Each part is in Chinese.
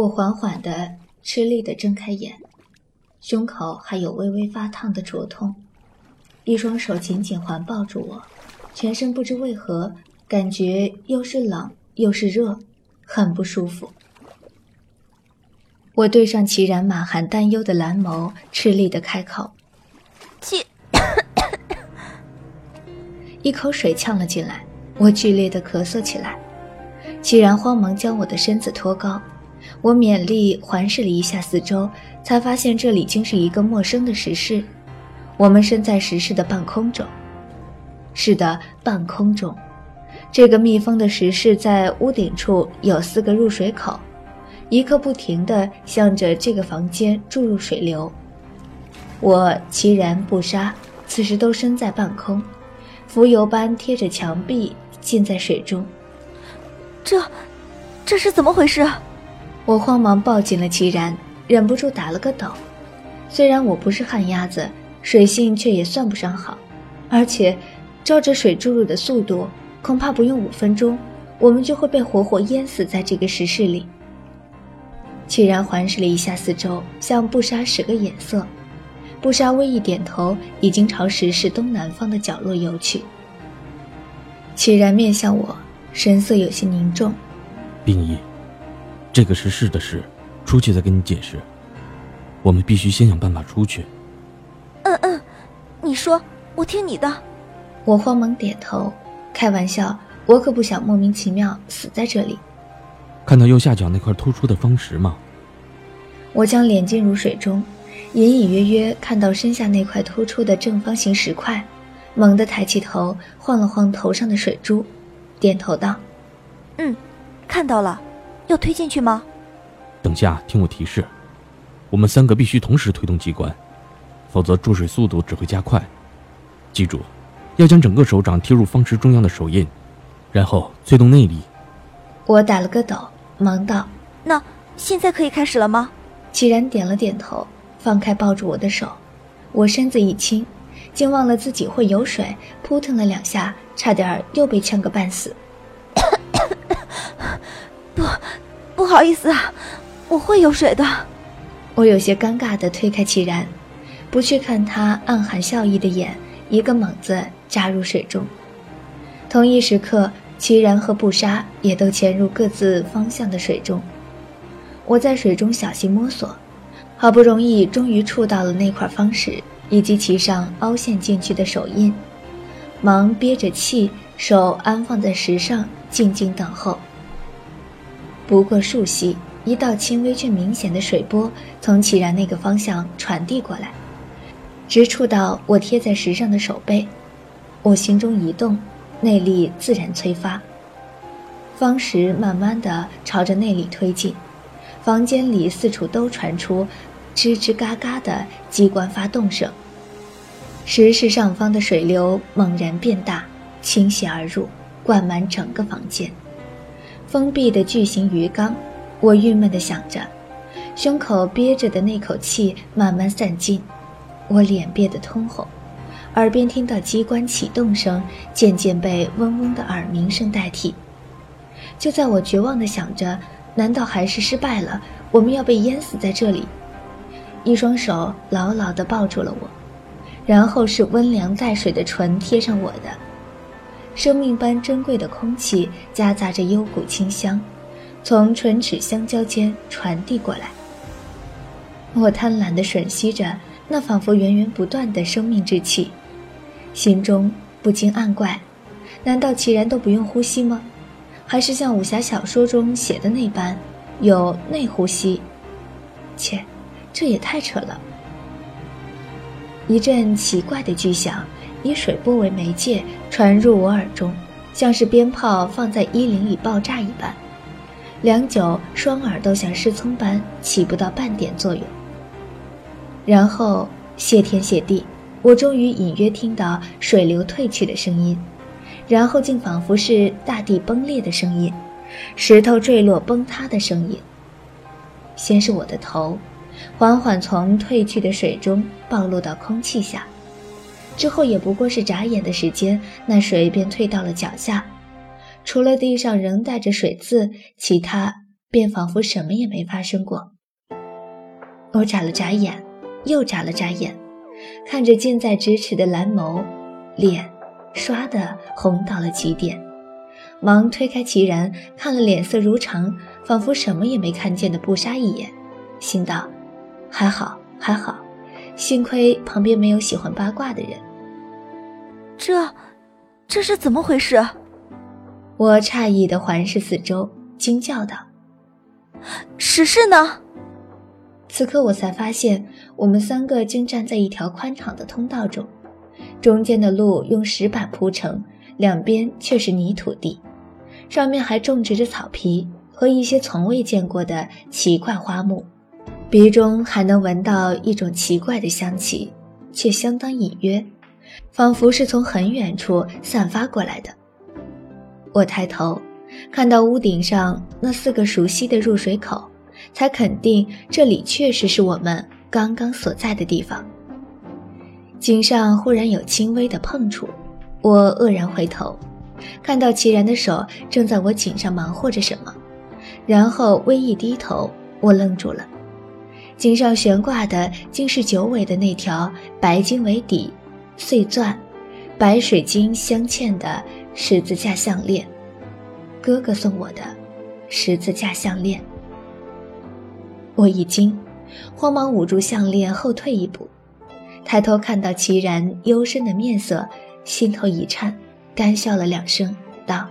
我缓缓的、吃力的睁开眼，胸口还有微微发烫的灼痛，一双手紧紧环抱住我，全身不知为何感觉又是冷又是热，很不舒服。我对上齐然满含担忧的蓝眸，吃力的开口：“齐。”一口水呛了进来，我剧烈的咳嗽起来。齐然慌忙将我的身子托高，我勉力环视了一下四周，才发现这里竟是一个陌生的石室。我们身在石室的半空中。是的，半空中。这个密封的石室在屋顶处有四个入水口，一刻不停地向着这个房间注入水流。我其然不杀，此时都身在半空。浮游般贴着墙壁浸在水中，这，这是怎么回事？我慌忙抱紧了齐然，忍不住打了个抖。虽然我不是旱鸭子，水性却也算不上好，而且，照着水注入的速度，恐怕不用五分钟，我们就会被活活淹死在这个石室里。齐然环视了一下四周，向布莎使个眼色。布莎微一点头，已经朝石室东南方的角落游去。齐然面向我，神色有些凝重。冰衣，这个是是的事，出去再跟你解释。我们必须先想办法出去。嗯嗯，你说，我听你的。我慌忙点头。开玩笑，我可不想莫名其妙死在这里。看到右下角那块突出的方石吗？我将脸浸入水中。隐隐约约看到身下那块突出的正方形石块，猛地抬起头，晃了晃头上的水珠，点头道：“嗯，看到了，要推进去吗？”等下听我提示，我们三个必须同时推动机关，否则注水速度只会加快。记住，要将整个手掌贴入方池中央的手印，然后催动内力。我打了个抖，忙道：“那现在可以开始了吗？”齐然点了点头。放开抱住我的手，我身子一轻，竟忘了自己会游水，扑腾了两下，差点又被呛个半死。不，不好意思啊，我会游水的。我有些尴尬地推开齐然，不去看他暗含笑意的眼，一个猛子扎入水中。同一时刻，齐然和布莎也都潜入各自方向的水中。我在水中小心摸索。好不容易，终于触到了那块方石以及其上凹陷进去的手印，忙憋着气，手安放在石上，静静等候。不过数息，一道轻微却明显的水波从齐然那个方向传递过来，直触到我贴在石上的手背。我心中一动，内力自然催发，方石慢慢的朝着内里推进，房间里四处都传出。吱吱嘎嘎的机关发动声，石室上方的水流猛然变大，倾泻而入，灌满整个房间。封闭的巨型鱼缸，我郁闷地想着，胸口憋着的那口气慢慢散尽，我脸憋得通红，耳边听到机关启动声渐渐被嗡嗡的耳鸣声代替。就在我绝望地想着，难道还是失败了？我们要被淹死在这里？一双手牢牢地抱住了我，然后是温凉带水的唇贴上我的，生命般珍贵的空气夹杂着幽谷清香，从唇齿相交间传递过来。我贪婪地吮吸着那仿佛源源不断的生命之气，心中不禁暗怪：难道其然都不用呼吸吗？还是像武侠小说中写的那般，有内呼吸？切！这也太扯了！一阵奇怪的巨响以水波为媒介传入我耳中，像是鞭炮放在衣领里爆炸一般。良久，双耳都像失聪般起不到半点作用。然后，谢天谢地，我终于隐约听到水流退去的声音，然后竟仿佛是大地崩裂的声音，石头坠落崩塌的声音。先是我的头。缓缓从退去的水中暴露到空气下，之后也不过是眨眼的时间，那水便退到了脚下。除了地上仍带着水渍，其他便仿佛什么也没发生过。我眨了眨眼，又眨了眨眼，看着近在咫尺的蓝眸，脸唰的红到了极点，忙推开齐然，看了脸色如常，仿佛什么也没看见的布莎一眼，心道：还好，还好，幸亏旁边没有喜欢八卦的人。这，这是怎么回事？我诧异的环视四周，惊叫道：“石室呢？”此刻我才发现，我们三个竟站在一条宽敞的通道中，中间的路用石板铺成，两边却是泥土地，上面还种植着草皮和一些从未见过的奇怪花木，鼻中还能闻到一种奇怪的香气，却相当隐约，仿佛是从很远处散发过来的。我抬头，看到屋顶上那四个熟悉的入水口，才肯定这里确实是我们刚刚所在的地方。颈上忽然有轻微的碰触，我愕然回头，看到齐然的手正在我颈上忙活着什么，然后微一低头，我愣住了，颈上悬挂的竟是九尾的那条白金为底、碎钻、白水晶镶嵌的。十字架项链，哥哥送我的十字架项链。我一惊，慌忙捂住项链，后退一步，抬头看到齐然幽深的面色，心头一颤，干笑了两声，道：“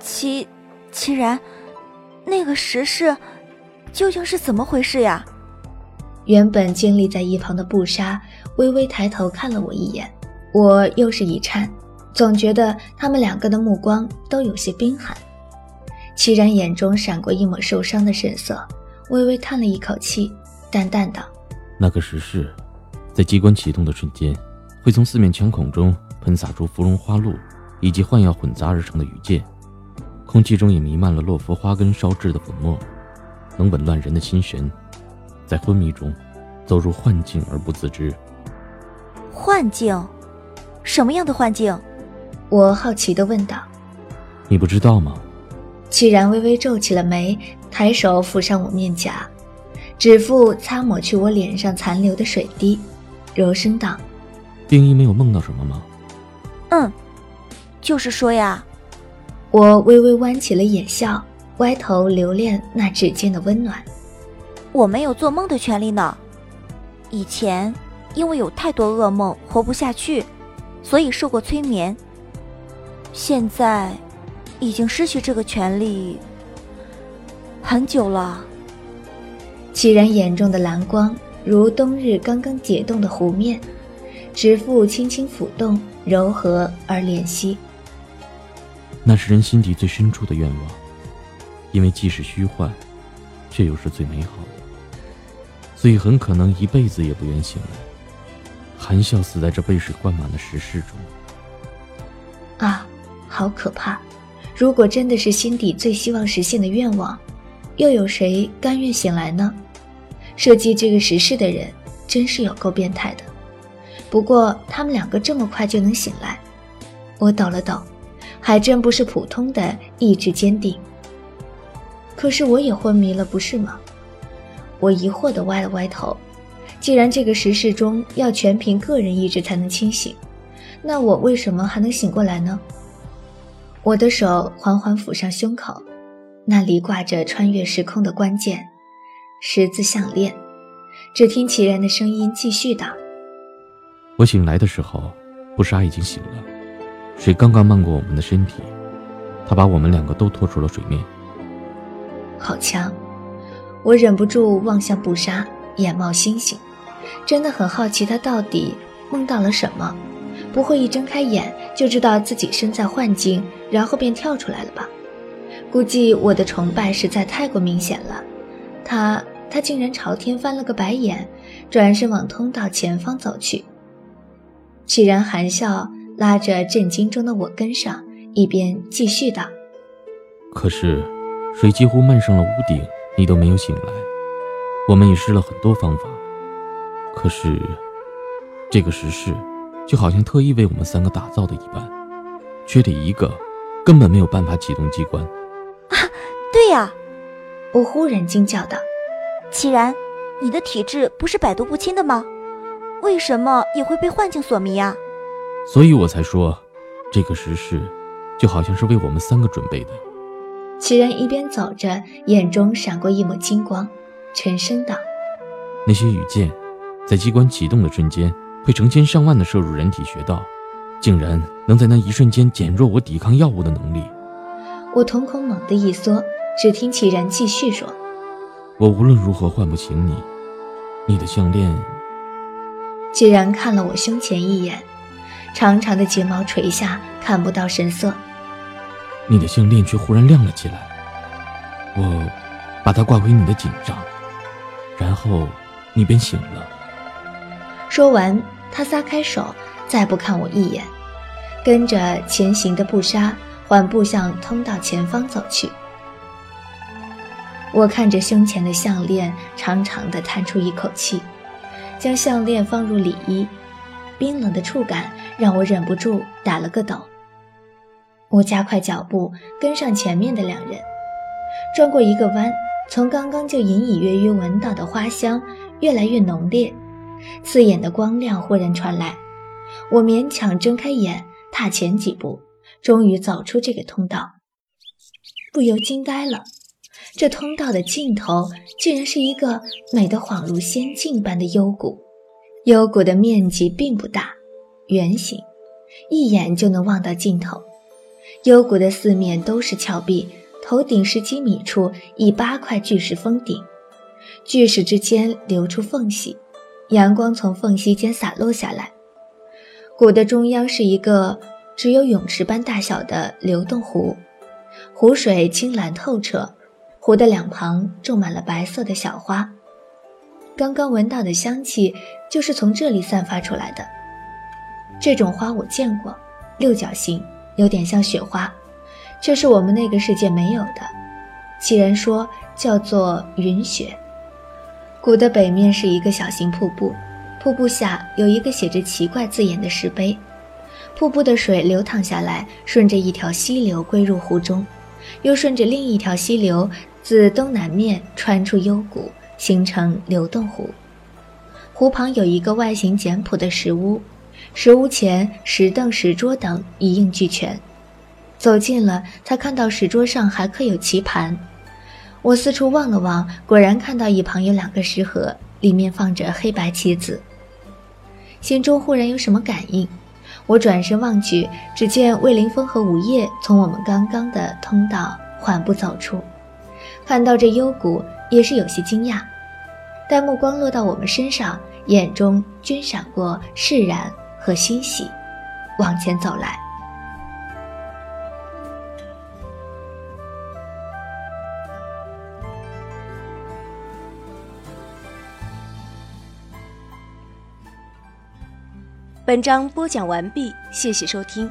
齐，齐然，那个石室究竟是怎么回事呀？”原本静立在一旁的布莎微微抬头看了我一眼，我又是一颤。总觉得他们两个的目光都有些冰寒，齐然眼中闪过一抹受伤的神色，微微叹了一口气，淡淡道：“那个石室，在机关启动的瞬间，会从四面墙孔中喷洒出芙蓉花露以及幻药混杂而成的雨箭，空气中也弥漫了洛佛花根烧制的粉末，能紊乱人的心神，在昏迷中走入幻境而不自知。幻境？什么样的幻境？”我好奇的问道：“你不知道吗？”齐然微微皱起了眉，抬手抚上我面颊，指腹擦抹去我脸上残留的水滴，柔声道：“丁一没有梦到什么吗？”“嗯，就是说呀。”我微微弯起了眼笑，歪头留恋那指尖的温暖。“我没有做梦的权利呢。以前因为有太多噩梦，活不下去，所以受过催眠。”现在，已经失去这个权利很久了。齐然眼中的蓝光如冬日刚刚解冻的湖面，指腹轻轻抚动，柔和而怜惜。那是人心底最深处的愿望，因为既是虚幻，却又是最美好的，所以很可能一辈子也不愿醒来，含笑死在这被水灌满的石室中。啊！好可怕！如果真的是心底最希望实现的愿望，又有谁甘愿醒来呢？设计这个石室的人真是有够变态的。不过他们两个这么快就能醒来，我抖了抖，还真不是普通的意志坚定。可是我也昏迷了，不是吗？我疑惑地歪了歪头。既然这个时事中要全凭个人意志才能清醒，那我为什么还能醒过来呢？我的手缓缓抚上胸口，那里挂着穿越时空的关键——十字项链。只听齐然的声音继续道：“我醒来的时候，布莎已经醒了，水刚刚漫过我们的身体，他把我们两个都拖出了水面。好强！”我忍不住望向布莎，眼冒星星，真的很好奇他到底梦到了什么。不会一睁开眼就知道自己身在幻境，然后便跳出来了吧？估计我的崇拜实在太过明显了。他他竟然朝天翻了个白眼，转身往通道前方走去。齐然含笑拉着震惊中的我跟上，一边继续道：“可是，水几乎漫上了屋顶，你都没有醒来。我们也试了很多方法，可是，这个石室……”就好像特意为我们三个打造的一般，缺的一个，根本没有办法启动机关。啊，对呀，我忽然惊叫道：“齐然，你的体质不是百毒不侵的吗？为什么也会被幻境所迷啊？”所以我才说，这个石室就好像是为我们三个准备的。齐然一边走着，眼中闪过一抹金光，沉声道：“那些羽箭，在机关启动的瞬间，会成千上万的射入人体穴道，竟然能在那一瞬间减弱我抵抗药物的能力。”我瞳孔猛地一缩。只听齐然继续说：“我无论如何唤不醒你，你的项链。”齐然看了我胸前一眼，长长的睫毛垂下，看不到神色。你的项链却忽然亮了起来。我把它挂回你的颈上，然后你便醒了。说完，他撒开手，再不看我一眼，跟着前行的布纱缓步向通道前方走去。我看着胸前的项链，长长的叹出一口气，将项链放入里衣，冰冷的触感让我忍不住打了个抖。我加快脚步跟上前面的两人，转过一个弯，从刚刚就隐隐约约闻到的花香越来越浓烈，刺眼的光亮忽然传来，我勉强睁开眼，踏前几步，终于走出这个通道，不由惊呆了。这通道的尽头，竟然是一个美得恍如仙境般的幽谷。幽谷的面积并不大，圆形，一眼就能望到尽头。幽谷的四面都是峭壁，头顶十几米处以八块巨石封顶，巨石之间流出缝隙，阳光从缝隙间洒落下来。谷的中央是一个只有泳池般大小的流动湖，湖水清蓝透彻。湖的两旁种满了白色的小花，刚刚闻到的香气就是从这里散发出来的。这种花我见过，六角形，有点像雪花，却是我们那个世界没有的。其人说叫做云雪。谷的北面是一个小型瀑布，瀑布下有一个写着奇怪字眼的石碑，瀑布的水流淌下来，顺着一条溪流归入湖中，又顺着另一条溪流。自东南面穿出幽谷，形成流动湖。湖旁有一个外形简朴的石屋，石屋前石凳、石桌等一应俱全。走近了，才看到石桌上还刻有棋盘。我四处望了望，果然看到一旁有两个石盒，里面放着黑白棋子。心中忽然有什么感应，我转身望去，只见魏凌风和吴叶从我们刚刚的通道缓步走出。看到这幽谷，也是有些惊讶，但目光落到我们身上，眼中均闪过释然和欣喜，往前走来。本章播讲完毕，谢谢收听。